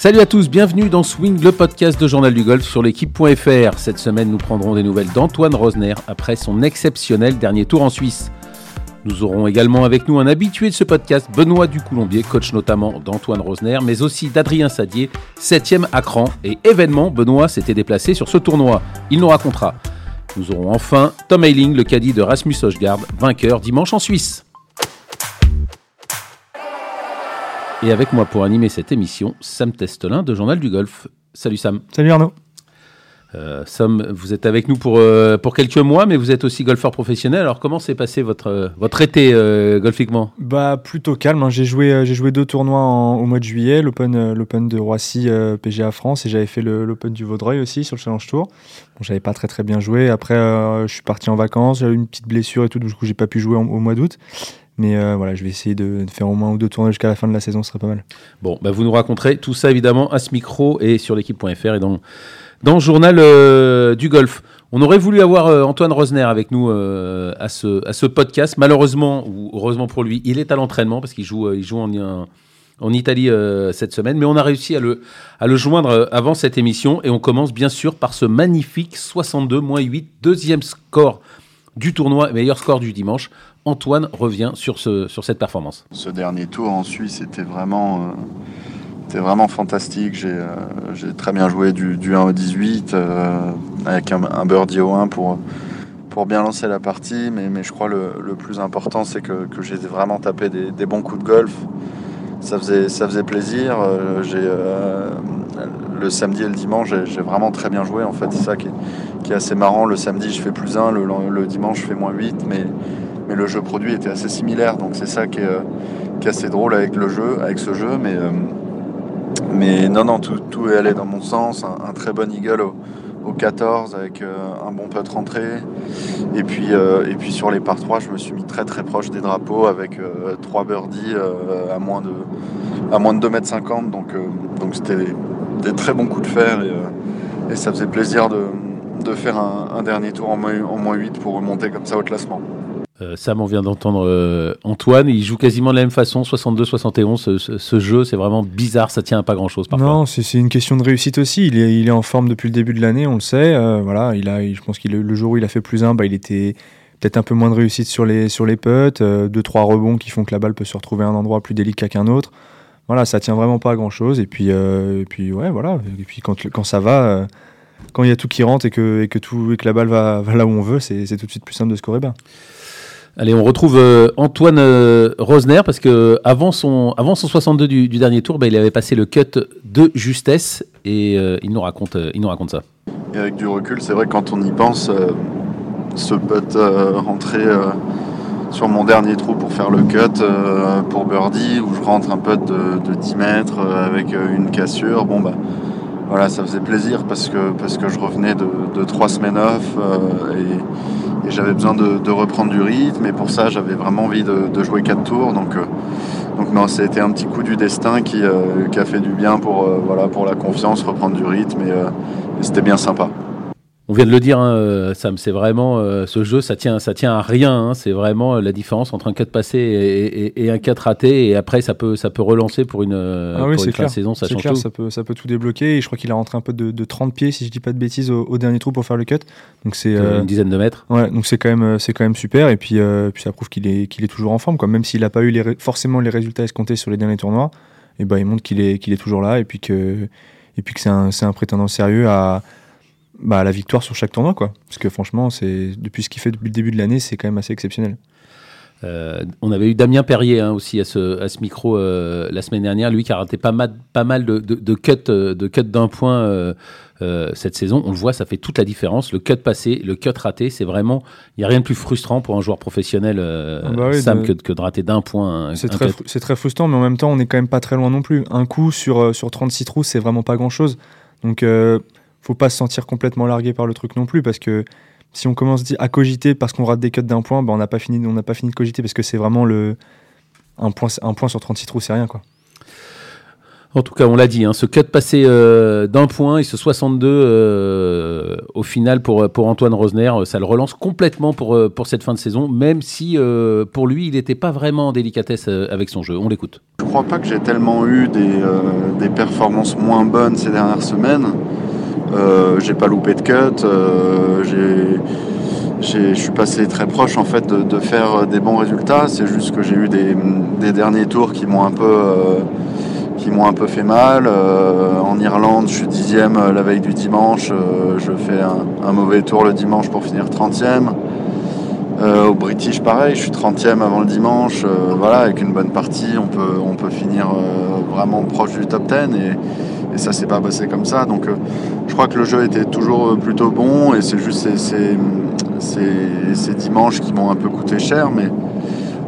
Salut à tous, bienvenue dans Swing, le podcast de Journal du Golf sur l'équipe.fr. Cette semaine, nous prendrons des nouvelles d'Antoine Rosner après son exceptionnel dernier tour en Suisse. Nous aurons également avec nous un habitué de ce podcast, Benoît Ducoulombier, coach notamment d'Antoine Rosner, mais aussi d'Adrien Sadier, 7ème à cran. Et événement, Benoît s'était déplacé sur ce tournoi. Il nous racontera. Nous aurons enfin Tom Eiling, le caddie de Rasmus Hochgaard, vainqueur dimanche en Suisse. Et avec moi pour animer cette émission, Sam Testelin de Journal du Golf. Salut Sam. Salut Arnaud. Euh, Sam, vous êtes avec nous pour, euh, pour quelques mois, mais vous êtes aussi golfeur professionnel. Alors comment s'est passé votre, euh, votre été golfiquement? Bah plutôt calme. hein. J'ai joué, j'ai joué deux tournois en- au mois de juillet, l'Open, l'Open de Roissy PGA France, et j'avais fait le- l'Open du Vaudreuil aussi sur le Challenge Tour. Bon, j'avais pas très très bien joué. Après, je suis parti en vacances, j'avais eu une petite blessure et tout, du coup j'ai pas pu jouer en- au mois d'août. Mais euh, voilà, je vais essayer de, faire au moins ou deux tournois jusqu'à la fin de la saison, ce serait pas mal. Bon, bah, vous nous raconterez tout ça évidemment à ce micro et sur l'équipe.fr et dans, dans le journal euh, du golf. On aurait voulu avoir euh, Antoine Rosner avec nous à, ce, à ce podcast. Malheureusement, ou heureusement pour lui, il est à l'entraînement parce qu'il joue, il joue en, en, Italie cette semaine. Mais on a réussi à le, à le joindre avant cette émission et on commence bien sûr par ce magnifique 62-8, deuxième score du tournoi, meilleur score du dimanche. Antoine revient sur, ce, sur cette performance. Ce dernier tour en Suisse était vraiment, euh, fantastique. J'ai euh, j'ai très bien joué du, du 1 au 18 euh, avec un, birdie au 1 pour, bien lancer la partie. Mais, je crois le, le plus important, c'est que, j'ai vraiment tapé des bons coups de golf. Ça faisait, ça plaisir. Euh, euh, le samedi et le dimanche, j'ai vraiment très bien joué. En fait, c'est ça qui est, qui est assez marrant. Le samedi, je fais plus 1, le, dimanche, je fais moins 8. Mais, le jeu produit était assez similaire. Donc c'est ça qui est, euh, assez drôle avec le jeu, ce jeu. Mais, non, non, tout, tout est allé dans mon sens. Un, très bon eagle au 14 avec euh, un bon putt rentré. Et puis, euh, et puis sur les par 3, je me suis mis très très proche des drapeaux avec euh, trois birdies euh, à, moins de, à moins de 2m50. Donc donc c'était des, très bons coups de fer et, ça faisait plaisir de, de faire un, un dernier tour en moins, en moins 8 pour remonter comme ça au classement. Euh, Sam, on vient d'entendre euh, Antoine. Il joue quasiment de la même façon, 62-71. Ce, ce- ce jeu, c'est vraiment bizarre. Ça tient à pas grand-chose parfois. Non, c'est une question de réussite aussi. Il est, il est en forme depuis le début de l'année, on le sait. Euh, voilà, il a, je pense qu'il le jour où il a fait plus un, bah, il était peut-être un peu moins de réussite sur les sur les putts, deux trois rebonds qui font que la balle peut se retrouver à un endroit plus délicat qu'un autre. Voilà, ça tient vraiment pas à grand chose. Et puis, et puis ouais, voilà. Et puis quand, quand ça va, quand il y a tout qui rentre et que, et que tout et que la balle va, va là où on veut, c'est tout de suite plus simple de scorer. Allez, on retrouve euh, Antoine euh, Rosner parce que avant son, avant son 62 du, dernier tour, bah, il avait passé le cut de justesse et euh, il, nous raconte, il nous raconte ça. Et avec du recul, c'est vrai quand on y pense, ce putt rentré sur mon dernier trou pour faire le cut pour birdie, où je rentre un putt de, de 10 mètres avec une cassure, bon bah voilà, ça faisait plaisir parce que, parce que je revenais de, trois semaines off euh, et, j'avais besoin de, reprendre du rythme. Et pour ça, j'avais vraiment envie de, jouer quatre tours. Donc, euh, donc non, ça a été un petit coup du destin qui, euh, qui a fait du bien pour, voilà, pour la confiance, reprendre du rythme et c'était bien sympa. On vient de le dire, hein, euh, Sam, c'est vraiment euh, ce jeu, ça tient, ça tient à rien. hein. c'est vraiment euh, la différence entre un cut passé et, et- et un cut raté. Et après, ça peut, ça peut relancer pour une, Ah oui, pour c'est une fin de clair. saison. Ça C'est change clair, tout. ça peut, ça peut tout débloquer. Et je crois qu'il a rentré un peu de, de 30 pieds, si je dis pas de bêtises, au, au dernier trou pour faire le cut. Donc c'est Euh, Une dizaine de mètres. ouais, donc c'est quand même, c'est quand même super. Et puis, euh, puis ça prouve qu'il est, qu'il est toujours en forme, quoi. Même s'il n'a pas eu les forcément les résultats escomptés sur les derniers tournois, et ben il montre qu'il est, qu'il est toujours là et puis que, et puis que c'est un, c'est un prétendant sérieux à, bah, la victoire sur chaque tournoi, quoi. Parce que franchement, c'est depuis ce qu'il fait depuis le début de l'année, c'est quand même assez exceptionnel. Euh, on avait eu Damien Perrier hein, aussi à ce, à ce micro euh, la semaine dernière, lui qui a raté pas mal, pas mal de, de, de cuts, euh, de cuts d'un point euh, cette saison. On le voit, ça fait toute la différence. Le cut passé, le cut raté, c'est vraiment, il n'y a rien de plus frustrant pour un joueur professionnel, Ah bah oui, Sam, de- que, que de rater d'un point. C'est très, cut. fru- très frustrant, mais en même temps, on n'est quand même pas très loin non plus. Un coup sur, sur 36 trous, c'est vraiment pas grand-chose. Donc, euh, faut pas se sentir complètement largué par le truc non plus, parce que si on commence à cogiter parce qu'on rate des cuts d'un point, bah, on n'a pas, fini- on n'a pas fini de cogiter, parce que c'est vraiment le... Un point, un point sur 36 trous, c'est rien, quoi. En tout cas, on l'a dit, hein, ce cut passé euh, d'un point et ce 62 euh, au final pour, pour Antoine Rosner, ça le relance complètement pour, pour cette fin de saison, même si pour lui, il n'était pas vraiment en délicatesse avec son jeu. On l'écoute. Je crois pas que j'ai tellement eu des, des, performances moins bonnes ces dernières semaines. J'ai pas loupé de cut, j'ai je suis passé très proche en fait de, faire des bons résultats. C'est juste que j'ai eu des, derniers tours qui m'ont un peu euh, qui m'ont un peu fait mal. Euh, en Irlande, je suis dixième la veille du dimanche. Euh, je fais un, mauvais tour le dimanche pour finir 30e. au British, pareil, je suis 30e avant le dimanche. voilà, avec une bonne partie, on peut, on peut finir vraiment proche du top 10. Et, et ça s'est pas passé comme ça. Donc je crois que le jeu était toujours plutôt bon et c'est juste ces, ces, dimanches qui m'ont un peu coûté cher, mais,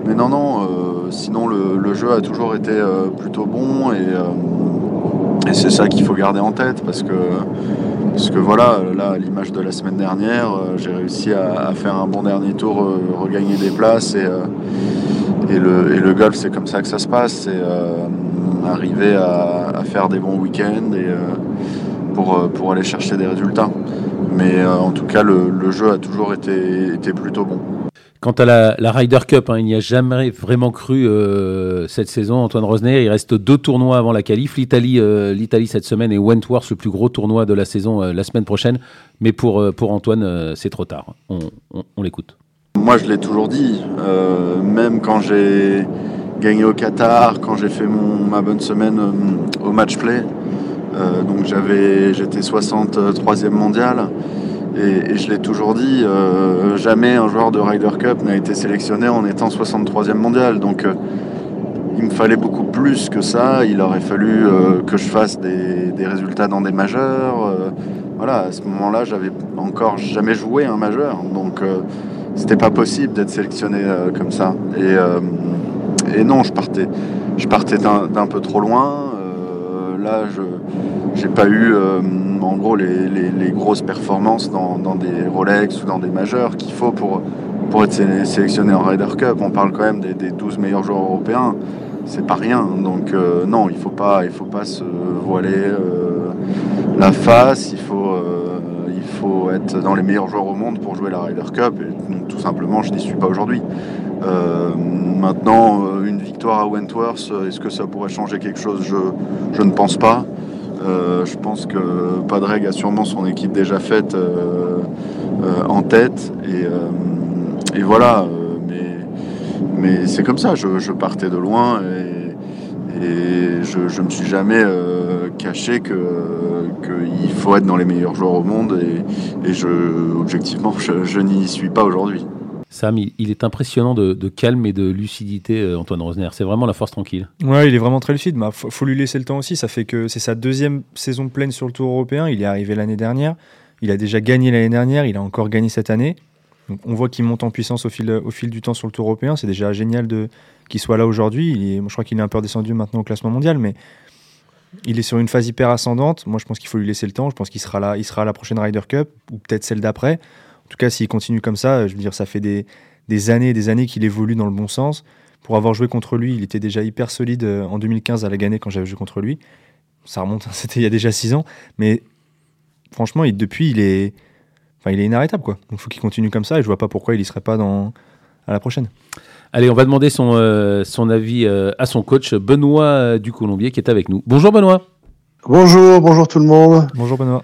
mais non, non, euh, sinon le, jeu a toujours été euh, plutôt bon euh, et, c'est ça qu'il faut garder en tête parce que, parce que voilà, là, à l'image de la semaine dernière, j'ai réussi à, faire un bon dernier tour, regagner des places et, et, le, golf, c'est comme ça que ça se passe, c'est arriver à, faire des bons week-ends et pour, pour aller chercher des résultats. Mais euh, en tout cas, le, jeu a toujours été, plutôt bon. Quant à la, Ryder Cup, hein, il n'y a jamais vraiment cru euh, cette saison. Antoine Rosner, il reste deux tournois avant la qualif. L'Italie, euh, cette semaine et Wentworth, le plus gros tournoi de la saison la semaine prochaine. Mais pour, Antoine, c'est trop tard. On, l'écoute. Moi, je l'ai toujours dit. même quand j'ai gagné au Qatar, quand j'ai fait mon, ma bonne semaine au match play, euh, donc j'avais, j'étais 63e mondial. Et, je l'ai toujours dit, euh, jamais un joueur de Ryder Cup n'a été sélectionné en étant 63e mondial. Donc euh, il me fallait beaucoup plus que ça. Il aurait fallu que je fasse des, résultats dans des majeurs. voilà, à ce moment-là, j'avais encore jamais joué un majeur. Donc c'était pas possible d'être sélectionné comme ça. Et, et, non, je partais, je partais d'un peu trop loin là, je n'ai pas eu euh, en gros les, grosses performances dans, des Rolex ou dans des majeurs qu'il faut pour, pour être sélectionné en Ryder Cup. On parle quand même des, 12 meilleurs joueurs européens. C'est pas rien. Donc euh, non, il faut pas, il faut pas se voiler euh, la face. Il faut, être dans les meilleurs joueurs au monde pour jouer la Ryder Cup. Et, tout simplement, je n'y suis pas aujourd'hui. maintenant, une victoire à Wentworth, est-ce que ça pourrait changer quelque chose? Je, je ne pense pas. Euh, je pense que Padreg a sûrement son équipe déjà faite euh, euh, en tête. Et, voilà. mais, mais c'est comme ça. Je, partais de loin et, je ne me suis jamais caché qu'il faut être dans les meilleurs joueurs au monde. Et, je, objectivement, je n'y suis pas aujourd'hui. Sam, il, est impressionnant de, calme et de lucidité, euh, Antoine Rosner. C'est vraiment la force tranquille. Ouais, il est vraiment très lucide. Il bah, faut, lui laisser le temps aussi. Ça fait que c'est sa deuxième saison pleine sur le Tour européen. Il est arrivé l'année dernière. Il a déjà gagné l'année dernière. Il a encore gagné cette année. On voit qu'il monte en puissance au fil, du temps sur le Tour européen. C'est déjà génial de qu'il soit là aujourd'hui. Je crois qu'il est un peu redescendu maintenant au classement mondial, mais il est sur une phase hyper ascendante. Moi, je pense qu'il faut lui laisser le temps. Je pense qu'il sera là. Il sera à la prochaine Ryder Cup ou peut-être celle d'après. En tout cas, s'il continue comme ça, je veux dire, ça fait des, années et des années qu'il évolue dans le bon sens. Pour avoir joué contre lui, il était déjà hyper solide euh, en 2015 à la Gannet quand j'avais joué contre lui. Ça remonte, c'était il y a déjà six ans. Mais franchement, depuis, il est, enfin, il est inarrêtable. Quoi. Donc il faut qu'il continue comme ça et je vois pas pourquoi il y serait pas dans, à la prochaine. Allez, on va demander son, euh, son avis euh, à son coach, Benoît du Colombier, qui est avec nous. Bonjour Benoît. Bonjour, bonjour tout le monde. Bonjour Benoît.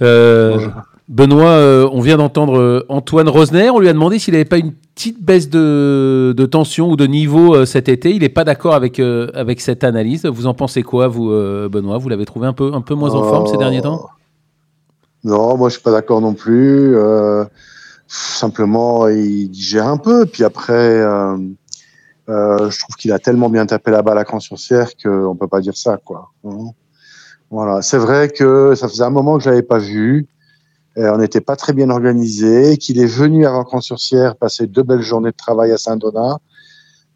bonjour. Benoît, euh, on vient d'entendre euh, Antoine Rosner. On lui a demandé s'il n'avait pas une petite baisse de, tension ou de niveau euh, cet été. Il n'est pas d'accord avec, avec cette analyse. Vous en pensez quoi, vous, Benoît? Vous l'avez trouvé un peu, un peu moins en forme ces derniers temps? Non, moi je suis pas d'accord non plus. simplement, il digère un peu. Puis après, je trouve qu'il a tellement bien tapé la balle à Cran-sur-Cère qu'on ne peut pas dire ça. quoi. Hein. Voilà, c'est vrai que ça faisait un moment que je l'avais pas vu. Euh, on n'était pas très bien organisé, qu'il est venu à Rancon-sur-Sierre passer deux belles journées de travail à Saint-Donat.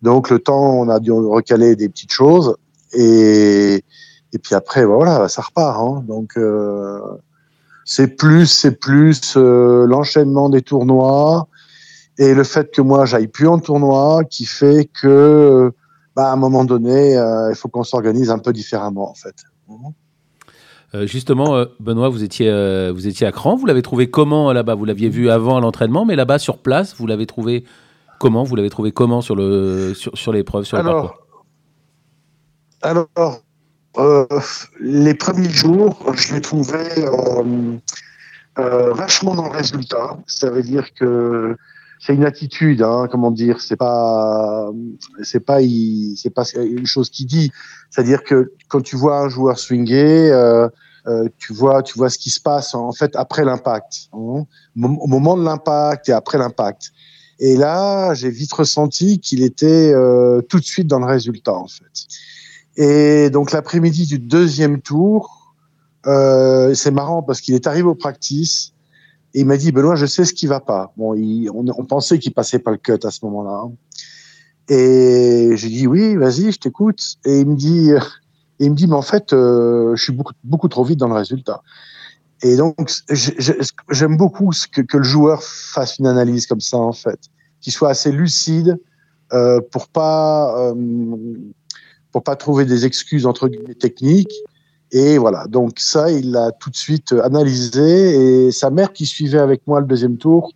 Donc le temps, on a dû recaler des petites choses et puis après voilà, ça repart. Hein. Donc euh, c'est plus c'est plus euh, l'enchaînement des tournois et le fait que moi j'aille plus en tournoi qui fait que bah, à un moment donné, il faut qu'on s'organise un peu différemment, en fait. justement, Benoît, vous étiez, vous étiez à Cran. Vous l'avez trouvé comment là-bas? Vous l'aviez vu avant l'entraînement, mais là-bas sur place, vous l'avez trouvé comment? Vous l'avez trouvé comment sur le sur, sur l'épreuve, sur alors, le parcours? Alors, euh, les premiers jours, je l'ai trouvé euh, euh, vachement dans le résultat. Ça veut dire que c'est une attitude, hein, comment dire, c'est pas, c'est pas, c'est pas une chose qui dit. C'est-à-dire que quand tu vois un joueur swinger, tu vois, tu vois ce qui se passe en fait après l'impact, hein, au moment de l'impact et après l'impact. Et là, j'ai vite ressenti qu'il était tout de suite dans le résultat en fait. Et donc l'après-midi du deuxième tour, euh, c'est marrant parce qu'il est arrivé au practice et il m'a dit Benoît, je sais ce qui va pas. Bon, on, pensait qu'il passait pas le cut à ce moment-là. Hein. Et j'ai dit oui, vas-y, je t'écoute. Et il me dit, il me dit, mais en fait, euh, je suis beaucoup, beaucoup trop vite dans le résultat. Et donc, j'aime beaucoup que, le joueur fasse une analyse comme ça, en fait, qu'il soit assez lucide euh, pour pas euh, pas trouver des excuses entre guillemets techniques. Et voilà, donc ça, il l'a tout de suite analysé. Et sa mère qui suivait avec moi le deuxième tour,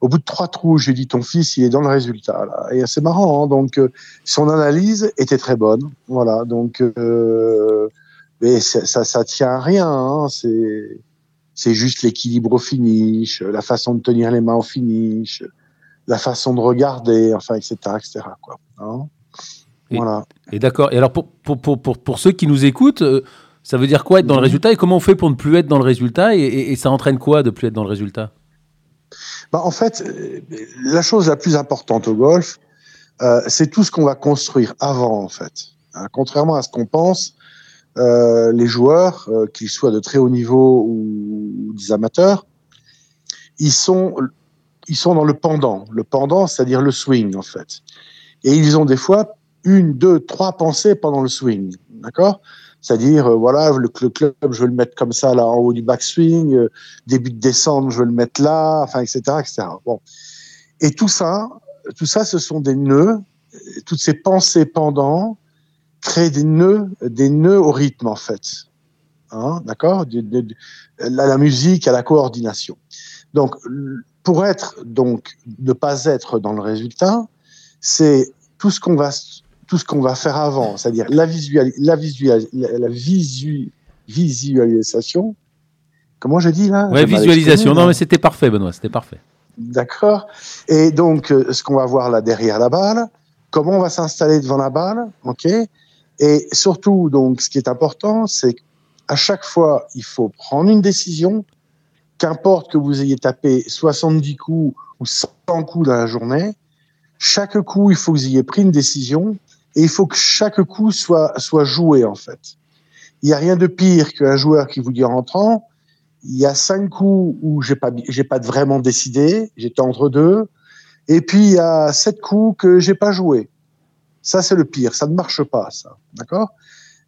au bout de trois trous, j'ai dit ton fils, il est dans le résultat. Et c'est marrant, hein, donc euh, son analyse était très bonne. Voilà, donc euh, mais ça, ça, tient à rien. Hein, c'est c'est juste l'équilibre au finish, la façon de tenir les mains au finish, la façon de regarder, enfin, etc., etc. Quoi. Hein et, voilà. Et d'accord. Et alors, pour, pour, pour, pour, ceux qui nous écoutent, euh, ça veut dire quoi être dans le résultat et comment on fait pour ne plus être dans le résultat et, et, ça entraîne quoi de plus être dans le résultat? Bah, En fait, euh, la chose la plus importante au golf, euh, c'est tout ce qu'on va construire avant, en fait. Hein, contrairement à ce qu'on pense, euh, les joueurs, euh, qu'ils soient de très haut niveau ou, ou, des amateurs, ils sont, ils sont dans le pendant. Le pendant, c'est-à-dire le swing, en fait. Et ils ont des fois une, deux, trois pensées pendant le swing. D'accord? C'est-à-dire, euh, voilà, le, club, je veux le mettre comme ça, là, en haut du backswing, euh, début de descente, je veux le mettre là, enfin, etc., etc. Bon. Et tout ça, tout ça, ce sont des nœuds, toutes ces pensées pendant créent des nœuds, des nœuds au rythme, en fait. Hein, D'accord? La, la musique, à la coordination. Donc, pour être, donc, ne pas être dans le résultat, c'est tout ce qu'on va tout ce qu'on va faire avant, c'est-à-dire la, visual, la, visual, la, visu, visualisation. Comment je dis là? Ouais, visualisation. Non, mais c'était parfait, Benoît, c'était parfait. D'accord. Et donc, euh, ce qu'on va voir là derrière la balle, comment on va s'installer devant la balle, ok? Et surtout, donc, ce qui est important, c'est qu'à chaque fois, il faut prendre une décision, qu'importe que vous ayez tapé 70 coups ou 100 coups dans la journée, chaque coup, il faut que vous ayez pris une décision et il faut que chaque coup soit, soit joué, en fait. Il n'y a rien de pire qu'un joueur qui vous dit en rentrant, il y a cinq coups où j'ai pas, pas vraiment décidé, j'étais entre deux, et puis il y a sept coups que j'ai pas joué. Ça, c'est le pire. Ça ne marche pas, ça. D'accord?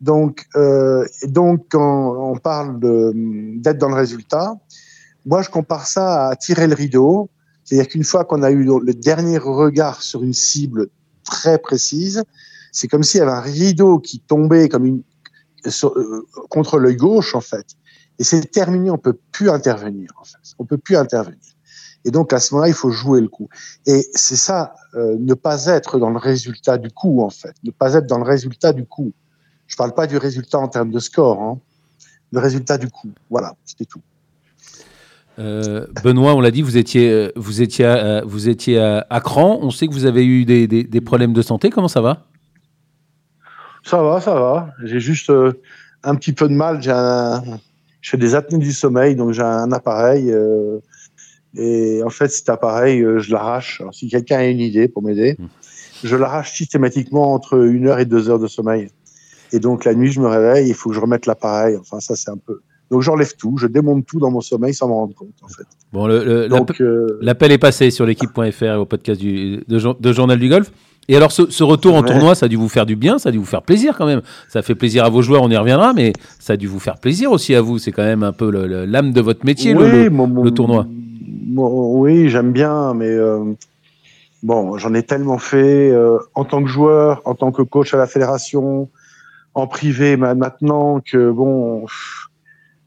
Donc, euh, donc, quand on parle d'être dans le résultat, moi, je compare ça à tirer le rideau. C'est-à-dire qu'une fois qu'on a eu le dernier regard sur une cible très précise, c'est comme s'il y avait un rideau qui tombait comme une, euh, contre l'œil gauche, en fait. Et c'est terminé, on peut plus intervenir, en fait. On peut plus intervenir. Et donc, à ce moment-là, il faut jouer le coup. Et c'est ça, euh, ne pas être dans le résultat du coup, en fait. Ne pas être dans le résultat du coup. Je parle pas du résultat en termes de score, hein. Le résultat du coup. Voilà, c'était tout. Euh, Benoît, on l'a dit, vous étiez, vous étiez, à, vous étiez à, Cran. On sait que vous avez eu des problèmes de santé. Comment ça va? Ça va, ça va. J'ai juste euh, un petit peu de mal. J'ai je fais des apnées du sommeil, donc j'ai un appareil. Euh, et en fait, cet appareil, euh, je l'arrache. Si quelqu'un a une idée pour m'aider, mmh. je l'arrache systématiquement entre une heure et deux heures de sommeil. Et donc la nuit, je me réveille, il faut que je remette l'appareil. Enfin, ça, c'est un peu. Donc j'enlève tout, je démonte tout dans mon sommeil sans m'en rendre compte, en fait. Bon, l'appel est passé sur l'équipe.fr au podcast du, de Journal du Golf. Et alors, ce, retour en tournoi, ça a dû vous faire du bien, ça a dû vous faire plaisir quand même. Ça fait plaisir à vos joueurs, on y reviendra, mais ça a dû vous faire plaisir aussi à vous. C'est quand même un peu l'âme de votre métier, le, tournoi. oui, j'aime bien, mais euh, bon, j'en ai tellement fait euh, en tant que joueur, en tant que coach à la fédération, en privé maintenant que bon,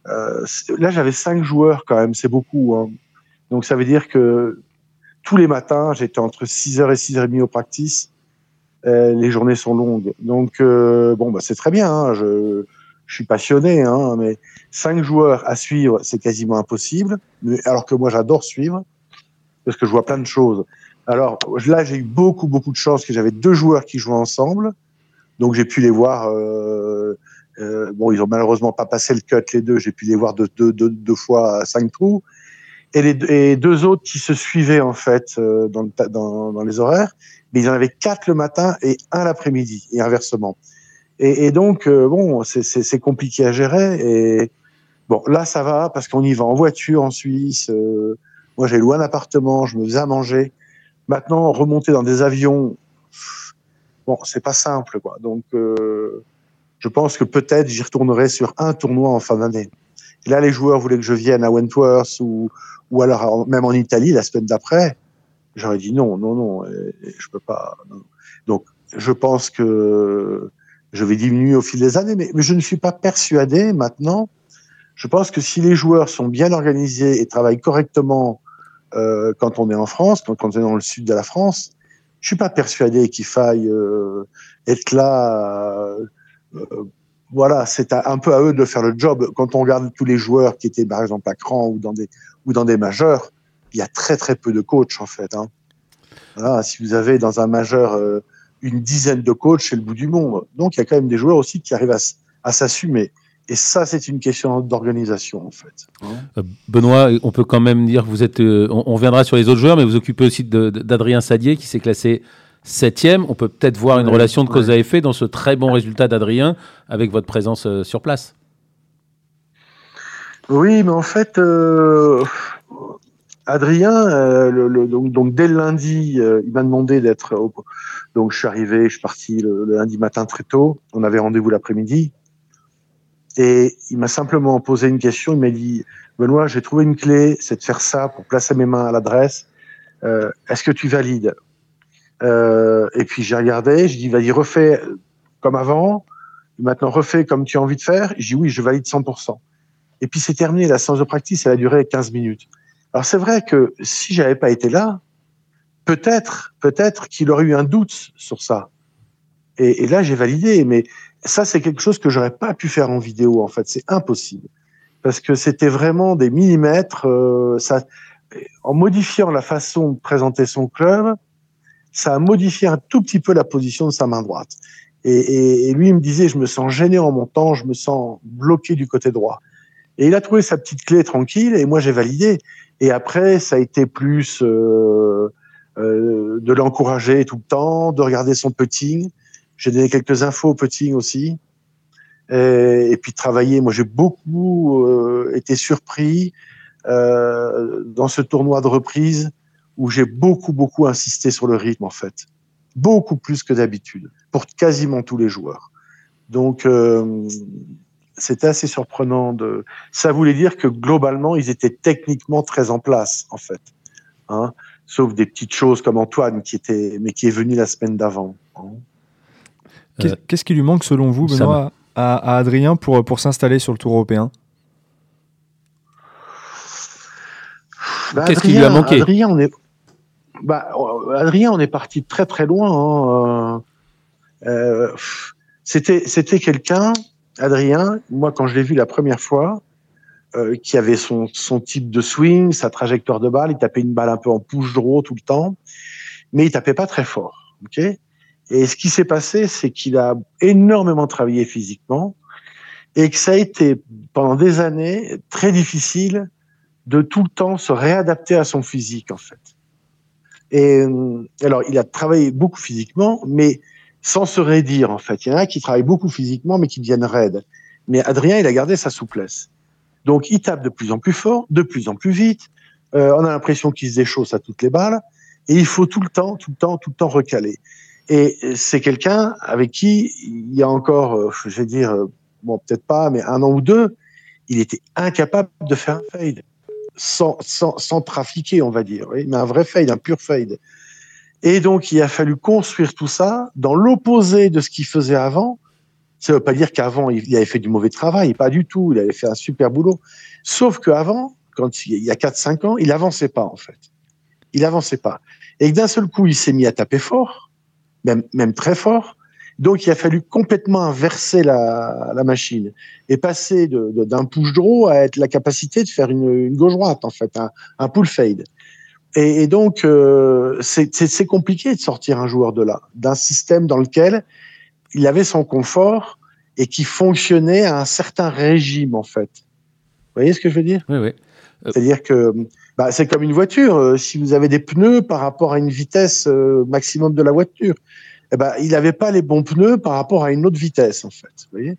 euh, là j'avais cinq joueurs quand même, c'est beaucoup. Hein. Donc ça veut dire que tous les matins, j'étais entre 6h et 6h30 au practice. Euh, les journées sont longues. Donc, euh, bon, bah, c'est très bien. Hein, je, suis passionné, hein, mais cinq joueurs à suivre, c'est quasiment impossible. Mais, alors que moi, j'adore suivre parce que je vois plein de choses. Alors là, j'ai eu beaucoup, beaucoup de chance que j'avais deux joueurs qui jouaient ensemble. Donc, j'ai pu les voir. Euh, bon, ils ont malheureusement pas passé le cut les deux. J'ai pu les voir deux, deux, deux, fois à cinq trous et les deux autres qui se suivaient en fait dans, les horaires, mais ils en avaient quatre le matin et un l'après-midi et inversement. Et, donc euh, bon, c'est compliqué à gérer. Et bon, là ça va parce qu'on y va en voiture en Suisse. Euh, moi j'ai loué un appartement, je me faisais à manger. Maintenant remonter dans des avions, bon c'est pas simple quoi. Donc je pense que peut-être j'y retournerai sur un tournoi en fin d'année. Là, les joueurs voulaient que je vienne à Wentworth ou, ou alors même en Italie la semaine d'après, j'aurais dit non, non, non, je peux pas. Donc, je pense que je vais diminuer au fil des années, mais, je ne suis pas persuadé maintenant. Je pense que si les joueurs sont bien organisés et travaillent correctement euh, quand on est en France, quand, on est dans le sud de la France, je suis pas persuadé qu'il faille euh, être là. Euh, voilà, c'est un peu à eux de faire le job. Quand on regarde tous les joueurs qui étaient par exemple à Cran ou dans des ou dans des majeurs, il y a très très peu de coachs en fait. Hein. Voilà, si vous avez dans un majeur euh, une dizaine de coachs, c'est le bout du monde. Donc il y a quand même des joueurs aussi qui arrivent à, à s'assumer. Et ça, c'est une question d'organisation, en fait. Hein. Euh, Benoît, on peut quand même dire que vous êtes. Euh, on, on, viendra sur les autres joueurs, mais vous occupez aussi d'Adrien Sadier, qui s'est classé septième. On peut peut-être voir une relation de cause à effet dans ce très bon résultat d'Adrien avec votre présence sur place. Oui, mais en fait, euh, Adrien, euh, donc, dès le lundi, euh, il m'a demandé d'être. Donc je suis arrivé, je suis parti le, lundi matin très tôt. On avait rendez-vous l'après-midi. Et il m'a simplement posé une question. Il m'a dit Benoît, j'ai trouvé une clé, c'est de faire ça pour placer mes mains à l'adresse. Est-ce que tu valides? Et puis j'ai regardé, je dis vas-y, refais comme avant. Maintenant, refais comme tu as envie de faire. Je dis oui, je valide 100%. Et puis c'est terminé, la séance de practice, elle a duré 15 minutes. Alors c'est vrai que si j'avais pas été là, peut-être, peut-être qu'il aurait eu un doute sur ça. Et, là, j'ai validé, mais ça, c'est quelque chose que j'aurais pas pu faire en vidéo, en fait. C'est impossible. Parce que c'était vraiment des millimètres. Euh, ça, en modifiant la façon de présenter son club, ça a modifié un tout petit peu la position de sa main droite. Et, et, et lui, il me disait, je me sens gêné en montant, je me sens bloqué du côté droit. Et il a trouvé sa petite clé tranquille et moi j'ai validé. Et après, ça a été plus euh, euh, de l'encourager tout le temps, de regarder son putting. J'ai donné quelques infos au putting aussi. Et, et puis travailler. Moi, j'ai beaucoup euh, été surpris dans ce tournoi de reprise où j'ai beaucoup, beaucoup insisté sur le rythme, en fait. Beaucoup plus que d'habitude, pour quasiment tous les joueurs. Donc, c'était assez surprenant. De... Ça voulait dire que globalement, ils étaient techniquement très en place, en fait. Hein Sauf des petites choses comme Antoine, qui était, mais qui est venu la semaine d'avant. Hein Qu'est-ce qui lui manque, selon vous, Benoît, à, à, Adrien pour, pour s'installer sur le Tour européen? Bah, Qu'est-ce qui lui a manqué? Adrien, on est... Bah, Adrien, on est parti très très loin. Hein. Euh, c'était c'était quelqu'un Adrien, moi, quand je l'ai vu la première fois, euh, qui avait son, type de swing, sa trajectoire de balle, il tapait une balle un peu en push draw tout le temps, mais il tapait pas très fort. Et ce qui s'est passé, c'est qu'il a énormément travaillé physiquement et que ça a été pendant des années très difficile de tout le temps se réadapter à son physique en fait. Et euh, alors, il a travaillé beaucoup physiquement, mais sans se raidir en fait. Il y en a qui travaillent beaucoup physiquement mais qui deviennent raides. Mais Adrien, il a gardé sa souplesse. Donc il tape de plus en plus fort, de plus en plus vite. Euh, on a l'impression qu'il se déchausse à toutes les balles et il faut tout le temps, tout le temps, tout le temps recaler. Et c'est quelqu'un avec qui il y a encore, euh, je vais dire, euh, bon peut-être pas, mais un an ou deux, il était incapable de faire un fade sans, sans, sans trafiquer, on va dire. Mais un vrai fade, un pur fade. Et donc, il a fallu construire tout ça dans l'opposé de ce qu'il faisait avant. Ça ne veut pas dire qu'avant, il avait fait du mauvais travail, pas du tout. Il avait fait un super boulot. Sauf qu'avant, quand il y a 4-5 ans, il avançait pas, en fait. Il avançait pas. Et d'un seul coup, il s'est mis à taper fort, même, très fort. Donc, il a fallu complètement inverser la, machine et passer d'un push draw à être la capacité de faire une, une gauche droite, en fait, un, un pull fade. Et, et donc, euh, c'est compliqué de sortir un joueur de là, d'un système dans lequel il avait son confort et qui fonctionnait à un certain régime, en fait. Vous voyez ce que je veux dire? Oui, oui. Euh, C'est-à-dire que bah, c'est comme une voiture. Euh, si vous avez des pneus par rapport à une vitesse maximum de la voiture, eh ben, il n'avait pas les bons pneus par rapport à une autre vitesse, en fait. Vous voyez?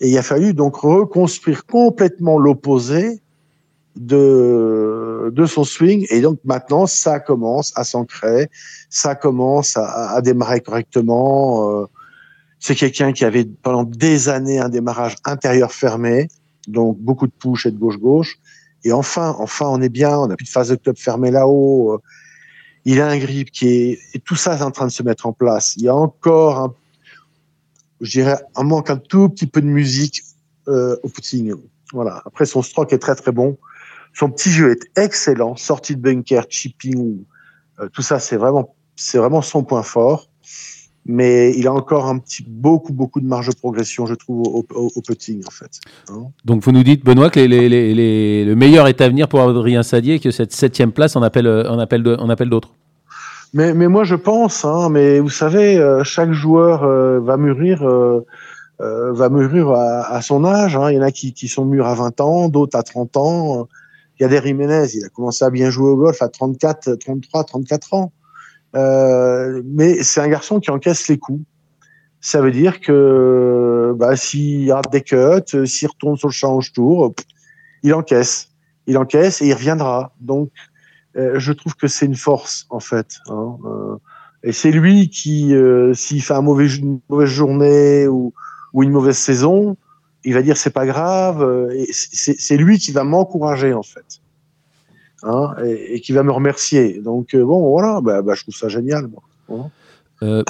Et il a fallu donc reconstruire complètement l'opposé de, son swing. Et donc maintenant, ça commence à s'ancrer, ça commence à, démarrer correctement. C'est quelqu'un qui avait pendant des années un démarrage intérieur fermé, donc beaucoup de push et de gauche-gauche. Et enfin, enfin, on est bien, on a plus de phase de club fermé là-haut. Il a un grip qui est, et tout ça est en train de se mettre en place. Il y a encore un, je dirais, un manque un tout petit peu de musique euh, au putting. Voilà. Après, son stroke est très très bon. Son petit jeu est excellent. Sortie de bunker, chipping, euh, tout ça, c'est vraiment, c'est vraiment son point fort mais il a encore un petit beaucoup beaucoup de marge de progression, je trouve, au, au, au putting en fait. Hein Donc vous nous dites, Benoît, que les, les, les, le meilleur est à venir pour Adrien Sadier, que cette septième place en appelle, en appelle, en appelle d'autres. Mais, mais moi je pense, hein, mais vous savez, euh, chaque joueur euh, va mûrir. Euh, va mûrir à, à son âge. Hein. Il y en a qui, qui sont mûrs à 20 ans, d'autres à 30 ans. Il a des Jiménez, il a commencé à bien jouer au golf à 34, 33, 34 ans. Euh, mais c'est un garçon qui encaisse les coups. Ça veut dire que bah, s'il rate des cuts, s'il retourne sur le change tour, il encaisse. Il encaisse et il reviendra. Donc, euh, je trouve que c'est une force, en fait. Hein. Euh, et c'est lui qui, s'il fait une mauvaise journée ou, ou, une mauvaise saison, il va dire c'est pas grave. C'est lui qui va m'encourager, en fait hein, et, et, qui va me remercier. Donc euh, bon, voilà, bah, bah, je trouve ça génial. Moi. Euh,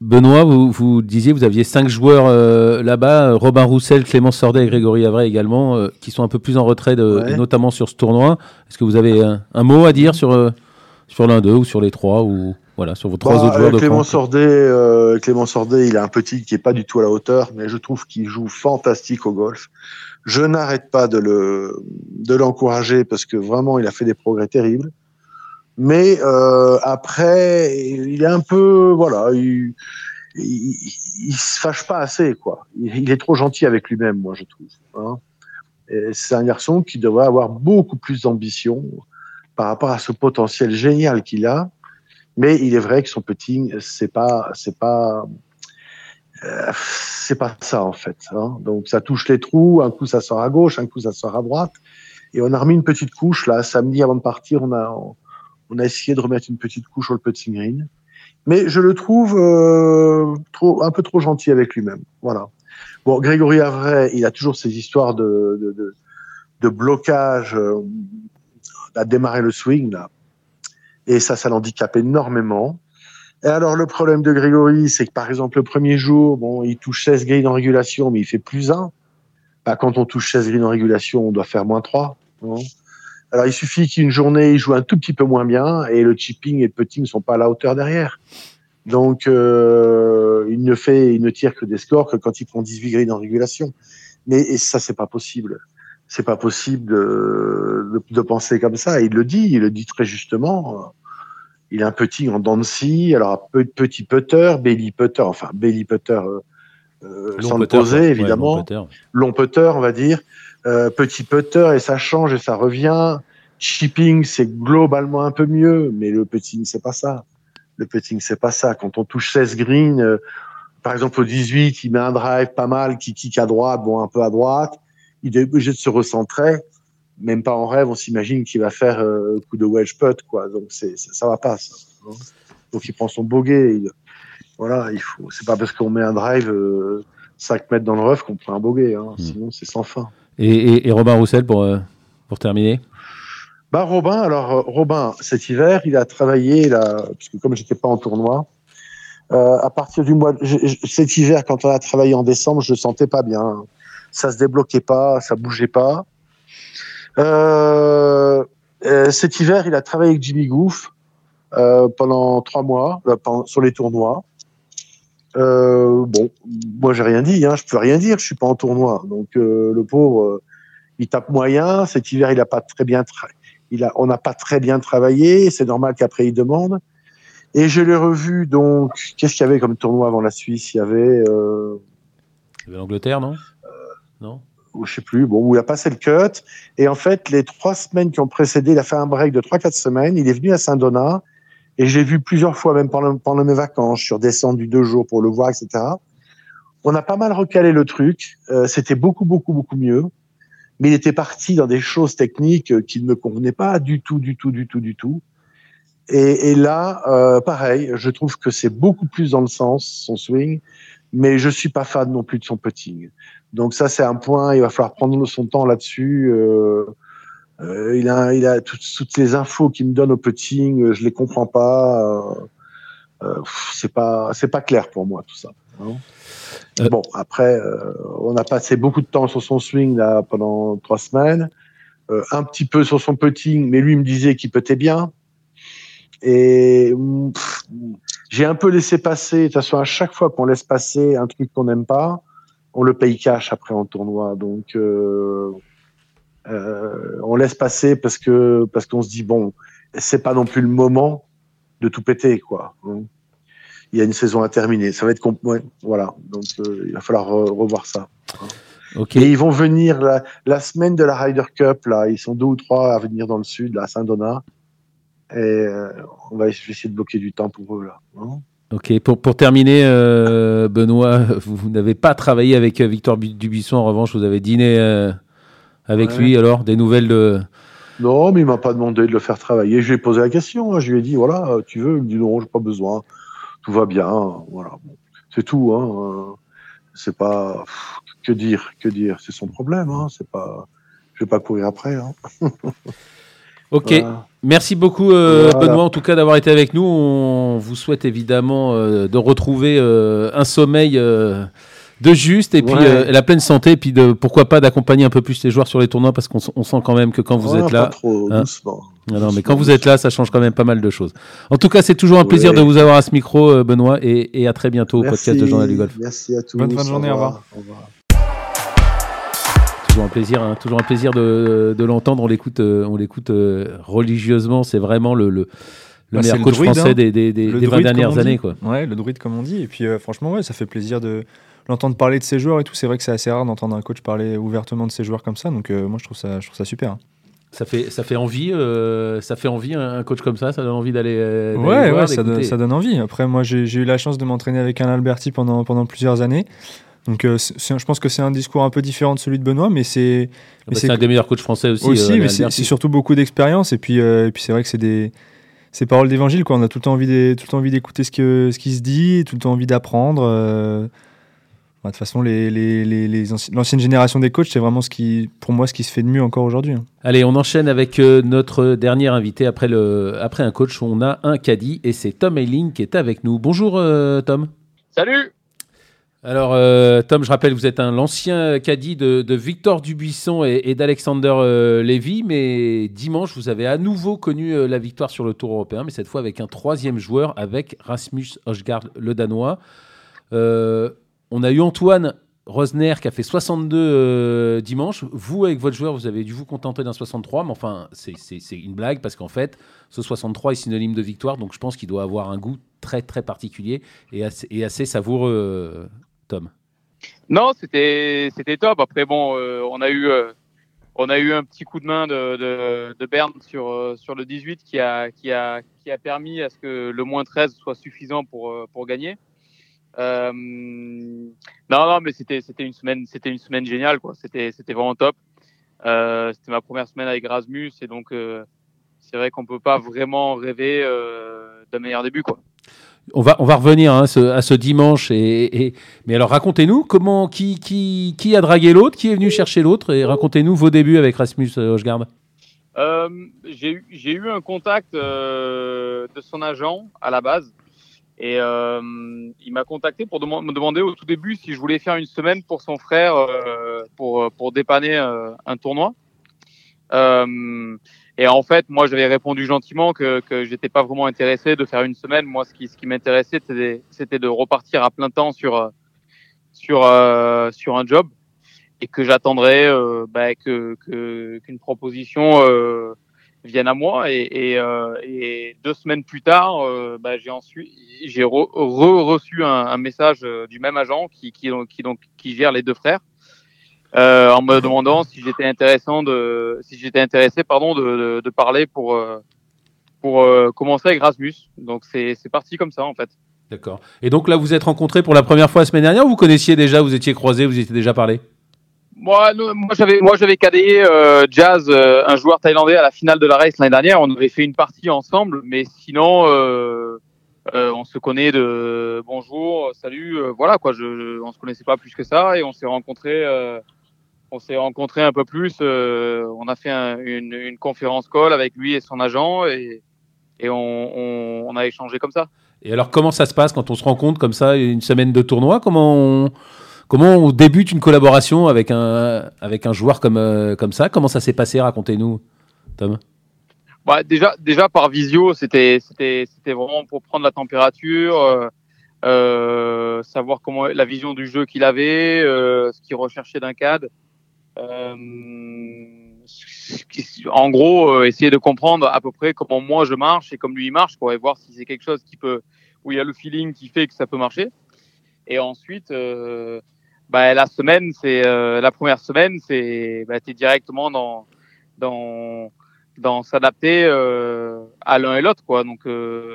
Benoît, vous, vous, disiez vous aviez cinq joueurs euh, là-bas, Robin Roussel, Clément Sordet et Grégory Avray également, euh, qui sont un peu plus en retrait, de, ouais. notamment sur ce tournoi. Est-ce que vous avez un, un mot à dire sur, euh, sur l'un d'eux ou sur les trois ou voilà sur vos trois bah, autres joueurs Clément de Sordet, euh, Clément Sordet, il a un petit qui est pas du tout à la hauteur, mais je trouve qu'il joue fantastique au golf. Je n'arrête pas de le de l'encourager parce que vraiment il a fait des progrès terribles. Mais euh, après, il est un peu voilà, il, il, il, se fâche pas assez quoi. Il, il est trop gentil avec lui-même, moi je trouve. Hein. C'est un garçon qui devrait avoir beaucoup plus d'ambition par rapport à ce potentiel génial qu'il a. Mais il est vrai que son putting, c'est pas, c'est pas, euh, c'est pas ça en fait. Hein. Donc ça touche les trous, un coup ça sort à gauche, un coup ça sort à droite, et on a remis une petite couche là samedi avant de partir. On a on a essayé de remettre une petite couche sur le putting green, mais je le trouve euh, trop un peu trop gentil avec lui-même. Voilà. Bon, Grégory Avray, il a toujours ces histoires de de, de, blocage euh, à démarrer le swing là, et ça, ça l'handicape énormément. Et alors, le problème de Grégory, c'est que par exemple, le premier jour, bon, il touche 16 grilles en régulation, mais il fait plus 1. Bah, quand on touche 16 grilles en régulation, on doit faire moins 3. Non? Alors, il suffit qu'une journée, il joue un tout petit peu moins bien et le chipping et le putting ne sont pas à la hauteur derrière. Donc, euh, il ne fait, il ne tire que des scores que quand il prend 18 grilles en régulation. Mais et ça, c'est pas possible. C'est pas possible de, de, de, penser comme ça. Et il le dit, il le dit très justement il a un petit en scie, alors un petit putter, belly putter, enfin belly putter euh, sans le poser évidemment, long, putter. long, putter. on va dire, euh, petit putter et ça change et ça revient. Chipping c'est globalement un peu mieux, mais le putting c'est pas ça. Le putting c'est pas ça. Quand on touche 16 greens, euh, par exemple au 18, il met un drive pas mal qui kick à droite, bon un peu à droite, il est obligé de se recentrer même pas en rêve, on s'imagine qu'il va faire euh, coup de wedge putt, quoi. Donc c'est ça, va pas. Ça, hein. Donc il prend son bogey. Il, voilà, il faut. C'est pas parce qu'on met un drive euh, 5 mètres dans le rough qu'on prend un bogey. Hein. Mmh. Sinon c'est sans fin. Et, et, et, Robin Roussel pour euh, pour terminer? Bah Robin, alors euh, Robin, cet hiver, il a travaillé là, parce que comme j'étais pas en tournoi, euh, à partir du mois, cet hiver, quand on a travaillé en décembre, je le sentais pas bien. Ça se débloquait pas, ça bougeait pas. Euh, euh cet hiver, il a travaillé avec Jimmy Goof euh, pendant trois mois sur les tournois. bon, moi j'ai rien dit, hein, je peux rien dire, je suis pas en tournoi, donc le pauvre, il tape moyen. Cet hiver, il a pas très bien on n'a pas très bien travaillé. C'est normal qu'après il demande. Et je l'ai revu donc. Qu'est-ce qu'il y avait comme tournoi avant la Suisse? Il y avait. L'Angleterre, non? Non. Ou je sais plus. Bon, où il a passé le cut. Et en fait, les trois semaines qui ont précédé, il a fait un break de trois quatre semaines. Il est venu à Saint-Donat et j'ai vu plusieurs fois, même pendant, mes vacances, je suis redescendu deux jours pour le voir, etc. On a pas mal recalé le truc. Euh, c'était beaucoup, beaucoup, beaucoup mieux mais il était parti dans des choses techniques qui ne me convenaient pas du tout, du tout, du tout, du tout. Et, et là, euh, pareil, je trouve que c'est beaucoup plus dans le sens son swing, mais je suis pas fan non plus de son putting. Donc ça, c'est un point. Il va falloir prendre son temps là-dessus. Euh, euh, il a, il a toutes, toutes les infos qu'il me donne au putting, je les comprends pas. Euh, euh, c'est pas, c'est pas clair pour moi tout ça. Hein. Euh, bon, après, euh, on a passé beaucoup de temps sur son swing là pendant trois semaines, euh, un petit peu sur son putting, mais lui me disait qu'il putait bien. Et j'ai un peu laissé passer. De toute façon, à chaque fois qu'on laisse passer un truc qu'on n'aime pas, on le paye cash après en tournoi. Donc, on laisse passer parce que parce qu'on se dit bon, c'est pas non plus le moment de tout péter, quoi. Il y a une saison à terminer. Ça va être ouais, voilà. Donc euh, il va falloir revoir ça. Et ils vont venir la, la, semaine de la Ryder Cup là. Ils sont deux ou trois à venir dans le sud, à Saint-Donat. Et euh, on va essayer de bloquer du temps pour eux là. Hein? Ok, pour, pour terminer, euh, Benoît, vous, n'avez pas travaillé avec Victor Dubuisson, en revanche, vous avez dîné avec lui, alors, des nouvelles de... Non, mais il m'a pas demandé de le faire travailler. Je lui ai posé la question, hein. je lui ai dit, voilà, tu veux? Il me dit non, j'ai pas besoin tout va bien. Voilà, c'est tout. Hein. C'est pas que dire, que dire. C'est son problème. Hein. C'est pas. Je vais pas courir après. Hein. ok. Merci beaucoup euh, Benoît en tout cas d'avoir été avec nous. On vous souhaite évidemment euh, de retrouver euh, un sommeil de juste et puis euh, la pleine santé. Et puis de pourquoi pas d'accompagner un peu plus les joueurs sur les tournois parce qu'on sent quand même que quand vous êtes là hein. non, mais quand vous êtes là ça change quand même pas mal de choses. En tout cas c'est toujours un plaisir de vous avoir à ce micro euh, Benoît et, à très bientôt au podcast de Journal du Golf. Merci à tous. Bonne fin de journée au revoir, toujours un plaisir hein, toujours un plaisir de, de l'entendre on l'écoute euh, on l'écoute religieusement c'est vraiment le, le le bah, meilleur coach français hein. des, des, des, 20 dernières années. Quoi. Ouais, le druide, comme on dit. Et puis, franchement, ouais, ça fait plaisir de, l'entendre parler de ses joueurs et tout. C'est vrai que c'est assez rare d'entendre un coach parler ouvertement de ses joueurs comme ça. Donc euh, moi, je trouve ça, je trouve ça super. Hein. Ça fait, ça fait envie, euh, ça fait envie un coach comme ça, ça donne envie d'aller. Euh, ouais, ouais ça, donne, ça, donne, envie. Après, moi, j'ai eu la chance de m'entraîner avec un Alberti pendant, pendant plusieurs années. Donc, je pense que c'est un discours un peu différent de celui de Benoît, mais c'est. Ah bah, c'est un des meilleurs coachs français aussi. Aussi, mais c'est surtout beaucoup d'expérience. Et puis, et puis c'est vrai que c'est des. C'est paroles d'évangile, quoi. On a tout le temps envie d'écouter ce, que, ce qui se dit, tout le temps envie d'apprendre. De toute façon, l'ancienne génération des coachs, c'est vraiment ce qui, pour moi, ce qui se fait de mieux encore aujourd'hui. Hein. Allez, on enchaîne avec euh, notre dernier invité. Après, le, après un coach, on a un caddie et c'est Tom Ayling qui est avec nous. Bonjour euh, Tom. Salut alors, euh, Tom, je rappelle, vous êtes un l'ancien caddie de, Victor Dubuisson et, d'Alexander Lévy, mais dimanche, vous avez à nouveau connu la victoire sur le Tour européen, mais cette fois avec un troisième joueur, avec Rasmus Højgaard, le Danois. On a eu Antoine Rosner qui a fait 62 euh, dimanche. Vous, avec votre joueur, vous avez dû vous contenter d'un 63, mais enfin, c'est une blague parce qu'en fait, ce 63 est synonyme de victoire, donc je pense qu'il doit avoir un goût très très particulier et assez, savoureux, euh, Non, c'était top. Après, bon, euh, on a eu. on a eu un petit coup de main de, de, Berne sur, sur le 18 qui a, qui, a, qui a permis à ce que le moins 13 soit suffisant pour, pour gagner. Euh, non, non, mais c'était c'était une semaine c'était une semaine géniale quoi. C'était c'était vraiment top. Euh, c'était ma première semaine avec Rasmus et donc euh, c'est vrai qu'on peut pas vraiment rêver euh, d'un meilleur début quoi. On va, on va revenir hein, à ce dimanche. Et. Mais alors, racontez-nous comment, qui, qui, a dragué l'autre, qui est venu chercher l'autre, et racontez-nous vos débuts avec Rasmus Hochgard. Euh, j'ai eu- un contact euh, de son agent à la base. Et euh, il m'a contacté pour me demander au tout début si je voulais faire une semaine pour son frère euh, pour, pour dépanner euh, un tournoi. Et en fait, moi, j'avais répondu gentiment que, que j'étais pas vraiment intéressé de faire une semaine. Moi, ce qui, ce qui m'intéressait, c'était de repartir à plein temps sur, sur, euh, sur un job. Et que j'attendrais euh, bah, que qu'une proposition euh, vienne à moi. Et, et, euh, et deux semaines plus tard euh, bah, j'ai ensuite j'ai re, re- reçu un, un message du même agent qui qui qui, donc, qui gère les deux frères euh, en me demandant si j'étais intéressant de si j'étais intéressé pardon de, de, de parler pour euh, pour euh, commencer avec Rasmus donc c'est c'est parti comme ça en fait D'accord. Et donc là, vous êtes rencontrés pour la première fois la semaine dernière ou vous connaissiez déjà, vous étiez croisés, vous étiez déjà parlé? Moi, non, moi j'avais, moi j'avais euh, Jazz, euh, un joueur thaïlandais à la finale de la race l'année dernière. On avait fait une partie ensemble, mais sinon, euh, on se connaît de bonjour, salut, voilà quoi. Je, je- on se connaissait pas plus que ça et on s'est rencontrés. On s'est rencontrés un peu plus. euh, on a fait un- une, une conférence call avec lui et son agent et, et on, on, on a échangé comme ça. Et alors, comment ça se passe quand on se rencontre comme ça, une semaine de tournoi? Comment on, comment on débute une collaboration avec un, avec un joueur comme, euh, comme ça? Comment ça s'est passé? Racontez-nous, Tom. Bah, déjà, déjà par visio, c'était, c'était, c'était vraiment pour prendre la température, euh, euh, savoir comment la vision du jeu qu'il avait, euh, ce qu'il recherchait d'un cadre. Euh, en gros, euh, essayer de comprendre à peu près comment moi je marche et comme lui il marche, quoi, et voir si c'est quelque chose qui peut, où il y a le feeling qui fait que ça peut marcher. Et ensuite, euh, bah, la semaine, c'est euh, la première semaine, c'est, bah, t'es directement dans, dans dans s'adapter euh, à l'un et l'autre quoi donc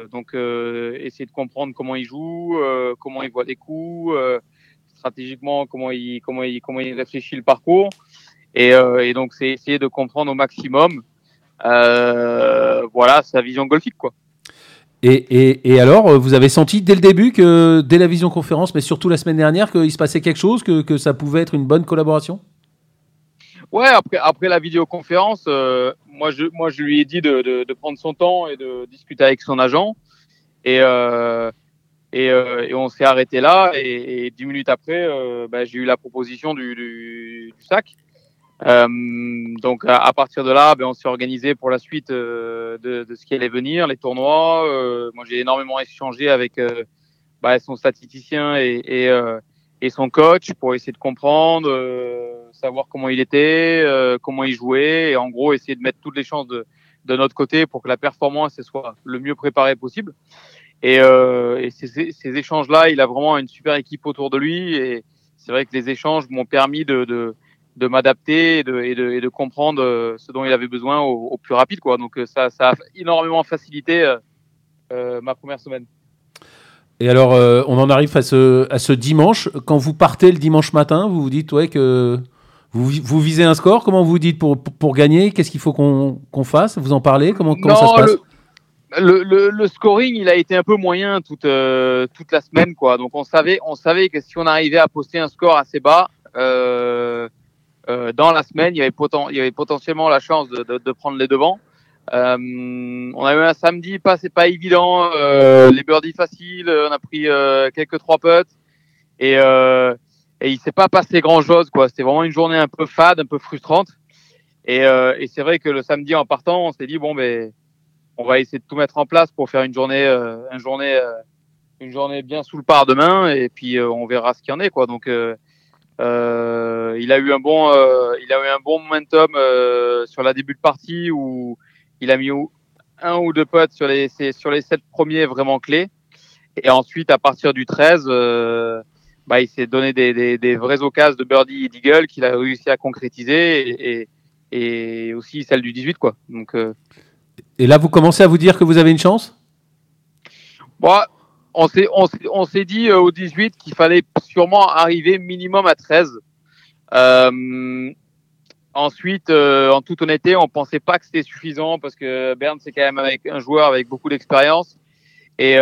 donc essayer de comprendre comment il joue comment il voit les coups stratégiquement comment il comment il comment il réfléchit le parcours. Et, euh, et donc c'est essayer de comprendre au maximum euh, voilà sa vision golfique quoi. Et, et, et alors, euh, vous avez senti dès le début que, dès la vision conférence, mais surtout la semaine dernière, qu'il se passait quelque chose, que, que ça pouvait être une bonne collaboration? Ouais, après, après la vidéoconférence, euh, moi, je, moi, je lui ai dit de, de, de prendre son temps et de discuter avec son agent. Et, euh, et, euh, et on s'est arrêté là. Et, dix minutes après, euh, bah, j'ai eu la proposition du, du, du sac. Euh, donc, à, partir de là, ben, on s'est organisé pour la suite de, de ce qui allait venir, les tournois. Moi, j'ai énormément échangé avec bah, son statisticien et, et, et son coach pour essayer de comprendre, euh, savoir comment il était, euh, comment il jouait, et en gros essayer de mettre toutes les chances de, de notre côté pour que la performance soit le mieux préparée possible. Et, euh, et ces, ces échanges-là, il a vraiment une super équipe autour de lui, et c'est vrai que les échanges m'ont permis de, de, de m'adapter et de, et, de, et de comprendre euh, ce dont il avait besoin au, au plus rapide. Quoi. Donc euh, ça, ça a énormément facilité euh, ma première semaine. Et alors, euh, on en arrive à ce, à ce dimanche. Quand vous partez le dimanche matin, vous vous dites ouais, que vous, vous visez un score. Comment vous dites pour, pour, pour gagner? Qu'est-ce qu'il faut qu'on fasse? Vous en parlez? Comment, comment ça se passe? le, le, le, scoring, il a été un peu moyen toute, euh, toute la semaine. quoi. Donc on savait, on savait que si on arrivait à poster un score assez bas, euh, euh, dans la semaine, il y, avait potentiellement la chance de, de, de prendre les devants. Euh, on a eu un samedi pas c'est pas évident euh, les birdies faciles on a pris euh, quelques trois putts et et il s'est pas passé grand chose quoi c'était vraiment une journée un peu fade un peu frustrante et, et c'est vrai que le samedi en partant on s'est dit bon ben on va essayer de tout mettre en place pour faire une journée euh, une journée euh, une journée bien sous le par demain et puis euh, on verra ce qu'il y en est quoi donc euh, euh, il a eu un bon euh, il a eu un bon momentum sur la début de partie où il a mis un ou deux potes sur les, sur les sept premiers vraiment clés. Et ensuite, à partir du 13, euh, bah, il s'est donné des, des, des vraies occasions de birdie et d'eagle qu'il a réussi à concrétiser et, et, et, aussi celle du 18. Quoi. Donc, euh... Et là, vous commencez à vous dire que vous avez une chance? Bon, On s'est dit euh, au 18 qu'il fallait sûrement arriver minimum à 13. Euh, Ensuite, euh, en toute honnêteté, on pensait pas que c'était suffisant parce que Berne c'est quand même avec un joueur avec beaucoup d'expérience et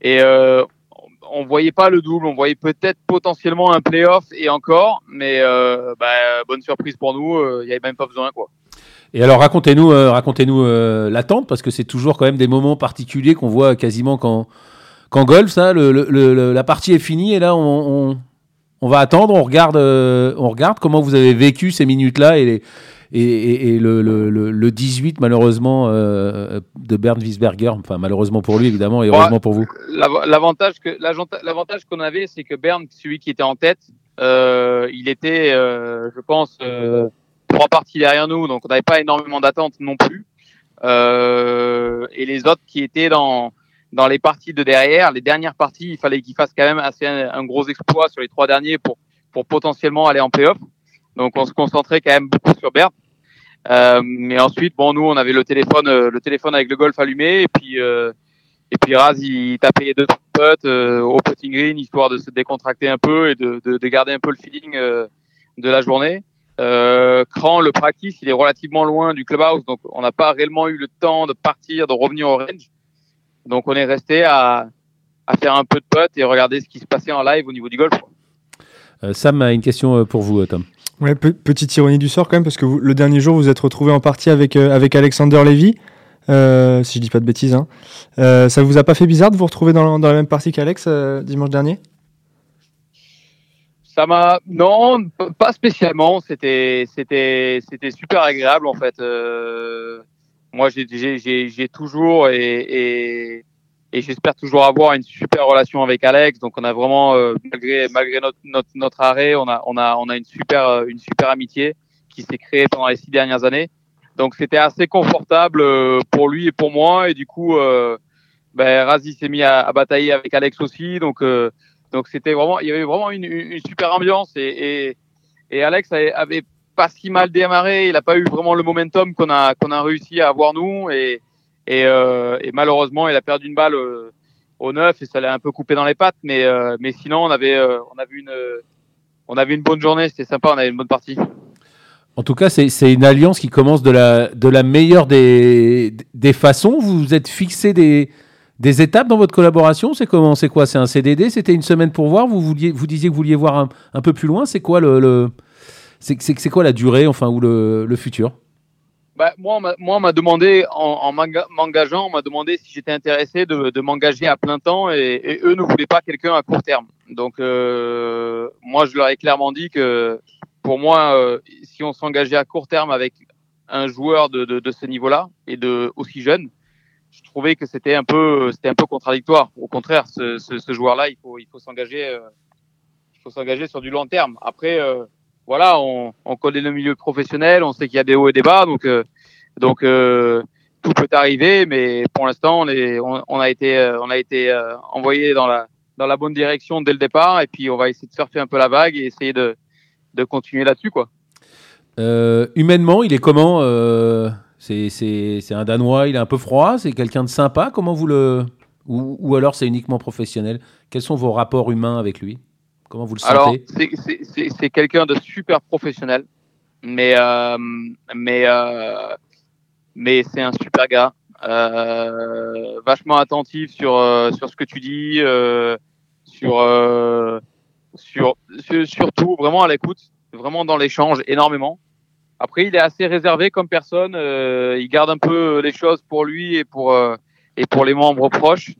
et on voyait pas le double, on voyait peut-être potentiellement un playoff et encore, mais bah, bonne surprise pour nous, il y avait même pas besoin quoi. Et alors racontez-nous, euh, racontez-nous euh, l'attente parce que c'est toujours quand même des moments particuliers qu'on voit quasiment quand quand golf, ça, le, le- le- la partie est finie et là on, on, on va attendre, on regarde, euh, on regarde comment vous avez vécu ces minutes-là et, les- et, et- et le, le, le- le 18 malheureusement euh, de Bernd Wiesberger, enfin malheureusement pour lui évidemment et heureusement pour vous. L'av- L'avantage que l'avantage qu'on avait, c'est que Bern, celui qui était en tête, euh, il était, euh, je pense, euh, trois parties derrière nous, donc on n'avait pas énormément d'attente non plus. Euh, et les autres qui étaient dans dans les parties de derrière, les dernières parties, il fallait qu'ils fassent quand même assez un, gros exploit sur les trois derniers pour pour potentiellement aller en playoff. Donc on se concentrait quand même beaucoup sur Bern. Euh, mais ensuite, bon, nous, on avait le téléphone, euh, le téléphone avec le golf allumé, et puis euh, et puis Raz, il tapait deux trois putts euh, au putting green histoire de se décontracter un peu et de, de, de garder un peu le feeling euh, de la journée. Euh, Cran, le practice, il est relativement loin du clubhouse, donc on n'a pas réellement eu le temps de partir, de revenir au range. Donc on est resté à, à faire un peu de putt et regarder ce qui se passait en live au niveau du golf. Euh, Sam a une question euh, pour vous, euh, Tom. Ouais, pe- petite ironie du sort quand même, parce que vous- le dernier jour, vous êtes retrouvé en partie avec, euh, avec Alexander Levy, euh, si je dis pas de bêtises. Hein. Euh, ça vous a pas fait bizarre de vous retrouver dans, dans la même partie qu'Alex euh, dimanche dernier? Non, pas spécialement. C'était c'était c'était super agréable en fait. Euh, moi, j'ai toujours et j'espère toujours avoir une super relation avec Alex. Donc, on a vraiment euh, malgré malgré notre, arrêt, on a on a on a une super euh, une super amitié qui s'est créée pendant les six dernières années. Donc, c'était assez confortable pour lui et pour moi. Et du coup, ben, Razi s'est mis à, batailler avec Alex aussi. Donc donc c'était vraiment, il y avait vraiment une, super ambiance et, et, Alex avait, pas si mal démarré. Il n'a pas eu vraiment le momentum qu'on a qu'on a réussi à avoir nous et et, euh, malheureusement il a perdu une balle euh, au neuf et ça l'a un peu coupé dans les pattes. Mais euh, mais sinon on avait on avait une on avait une bonne journée, c'était sympa, on avait une bonne partie. En tout cas, c'est une alliance qui commence de la, de la meilleure des, des façons. Vous vous êtes fixé des, des étapes dans votre collaboration C'est comment C'est quoi C'est un CDD C'était une semaine pour voir vous, vouliez, vous disiez que vous vouliez voir un, peu plus loin. C'est quoi, le, le- c'est quoi la durée enfin, ou le, futur? Bah, moi, on m'a- demandé, en, en m'enga- m'engageant, on m'a demandé si j'étais intéressé de, m'engager à plein temps et, eux ne voulaient pas quelqu'un à court terme. Donc, euh, moi, je leur ai clairement dit que pour moi, euh, si on s'engageait à court terme avec un joueur de, de, de ce niveau-là et de aussi jeune, je trouvais que c'était un peu, c'était un peu contradictoire. Au contraire, ce, ce, ce joueur-là, il faut, il faut s'engager, euh, il faut s'engager sur du long terme. Après, euh, voilà, on, on connaît le milieu professionnel, on sait qu'il y a des hauts et des bas, donc euh, donc euh, tout peut arriver, mais pour l'instant on est on, on a été euh, on a été euh, envoyé dans la dans la bonne direction dès le départ, et puis on va essayer de surfer un peu la vague et essayer de de continuer là-dessus quoi. Humainement, il est comment C'est un Danois, il est un peu froid C'est quelqu'un de sympa Comment vous le. Ou, ou alors c'est uniquement professionnel? Quels sont vos rapports humains avec lui? Comment vous le sentez? Alors c'est quelqu'un de super professionnel, mais euh, mais euh, mais c'est un super gars, euh, vachement attentif sur sur ce que tu dis, sur, sur sur surtout vraiment à l'écoute, vraiment dans l'échange énormément. Après, il est assez réservé comme personne. euh, il garde un peu les choses pour lui et pour euh, et pour les membres proches.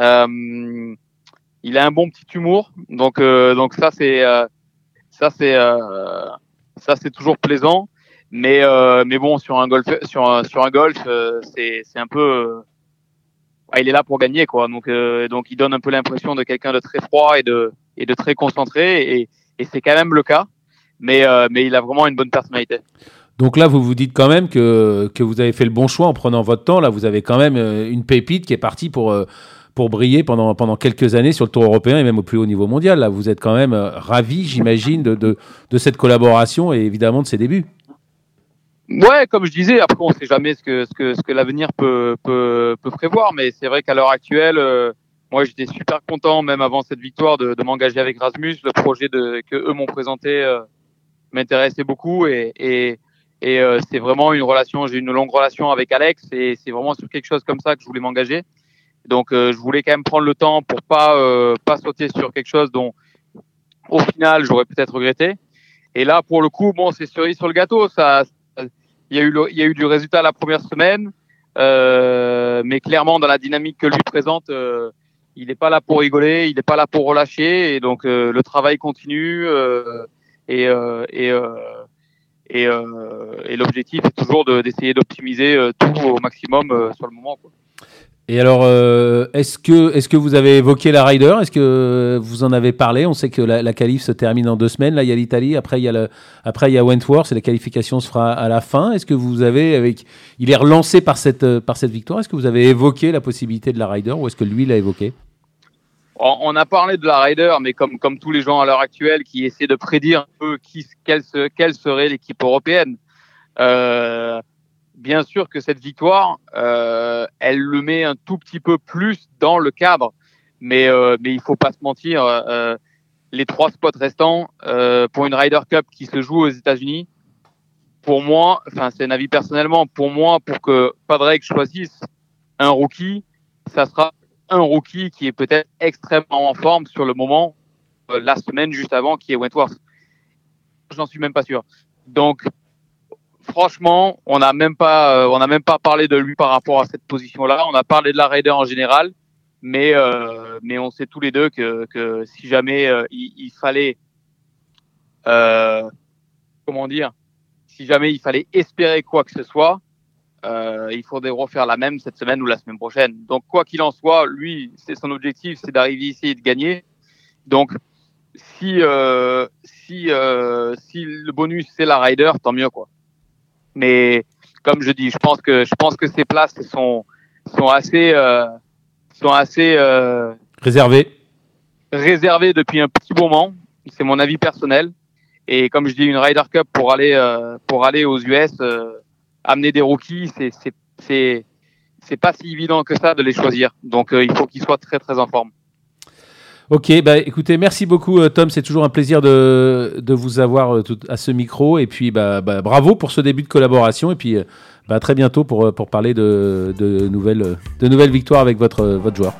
Euh, il a un bon petit humour, donc euh, donc ça c'est euh, ça c'est euh, ça c'est toujours plaisant. Mais mais bon sur un golf sur un, sur un golf c'est c'est un peu ouais, il est là pour gagner quoi. Donc donc il donne un peu l'impression de quelqu'un de très froid et de et de très concentré et et c'est quand même le cas. Mais euh, mais il a vraiment une bonne personnalité. Donc là, vous vous dites quand même que, que vous avez fait le bon choix en prenant votre temps. Là, vous avez quand même euh, une pépite qui est partie pour, euh, pour briller pendant, pendant quelques années sur le tour européen et même au plus haut niveau mondial. Là, vous êtes quand même ravi, j'imagine, de, de, de cette collaboration et évidemment de ses débuts. Ouais, comme je disais, après on sait jamais ce que ce que ce que l'avenir peut peut peut prévoir, mais c'est vrai qu'à l'heure actuelle, euh, moi j'étais super content, même avant cette victoire, de, de m'engager avec Rasmus. Le projet de que eux m'ont présenté euh, m'intéressait beaucoup et et et euh, c'est vraiment une relation. J'ai une longue relation avec Alex et c'est vraiment sur quelque chose comme ça que je voulais m'engager. Donc euh, je voulais quand même prendre le temps pour pas euh, pas sauter sur quelque chose dont au final j'aurais peut-être regretté. Et là pour le coup, bon c'est cerise sur le gâteau, ça il y a eu, il y a eu du résultat la première semaine, euh, mais clairement dans la dynamique que lui présente, euh, il n'est pas là pour rigoler, il n'est pas là pour relâcher, et donc euh, le travail continue euh, et et et, et l'objectif est toujours d'essayer d'optimiser tout au maximum sur le moment. Et alors, euh, est-ce que, est que vous avez évoqué la Rider Est-ce que vous en avez parlé? On sait que la, la qualif se termine en deux semaines. Là, il y a l'Italie. Après, il y a le, après, il y a Wentworth et la qualification se fera à la fin. Est-ce que vous avez, avec, il est relancé par cette, par cette victoire. Est-ce que vous avez évoqué la possibilité de la Rider ou est-ce que lui l'a évoqué? On a parlé de la Rider, mais comme, comme tous les gens à l'heure actuelle qui essaient de prédire un peu qui, quelle, quelle serait l'équipe européenne, euh, bien sûr que cette victoire, euh, elle le met un tout petit peu plus dans le cadre, mais euh, mais il faut pas se mentir, euh, les trois spots restants euh, pour une Ryder Cup qui se joue aux États-Unis, pour moi, enfin c'est un avis personnellement, pour moi, pour que Padraig choisisse un rookie, ça sera un rookie qui est peut-être extrêmement en forme sur le moment, euh, la semaine juste avant, qui est Wentworth. J'en suis même pas sûr. Donc franchement, on n'a même pas, euh, on n'a même pas parlé de lui par rapport à cette position-là. On a parlé de la Raider en général, mais euh, mais on sait tous les deux que, que si jamais euh, il, il, fallait, comment dire, si jamais il fallait espérer quoi que ce soit, il faudrait refaire la même cette semaine ou la semaine prochaine. Donc quoi qu'il en soit, lui, c'est son objectif, c'est d'arriver ici et de gagner. Donc si si si le bonus c'est la Rider, tant mieux quoi. Mais comme je dis, je pense que je pense que ces places sont sont assez euh, sont assez euh, réservées réservées depuis un petit moment. C'est mon avis personnel. Et comme je dis, une Ryder Cup pour aller euh, pour aller aux US, euh, amener des rookies, c'est c'est c'est c'est pas si évident que ça de les choisir. Donc euh, il faut qu'ils soient très très en forme. Ok, bah écoutez, merci beaucoup euh, Tom, c'est toujours un plaisir de, de vous avoir euh, tout, à ce micro et puis bah, bah, bravo pour ce début de collaboration et puis bah, à très bientôt pour, pour parler de, de, nouvelles, de nouvelles victoires avec votre, votre joueur.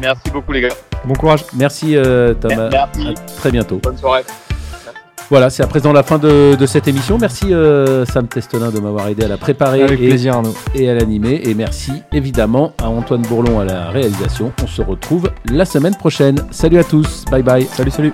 Merci beaucoup les gars. Bon courage. Merci euh, Tom. Merci. À très bientôt. Bonne soirée. Voilà, c'est à présent la fin de, de cette émission. Merci euh, Sam Testonin de m'avoir aidé à la préparer Avec et, plaisir, Arnaud. et à l'animer. Et merci évidemment à Antoine Bourlon à la réalisation. On se retrouve la semaine prochaine. Salut à tous. Bye bye. Salut, salut.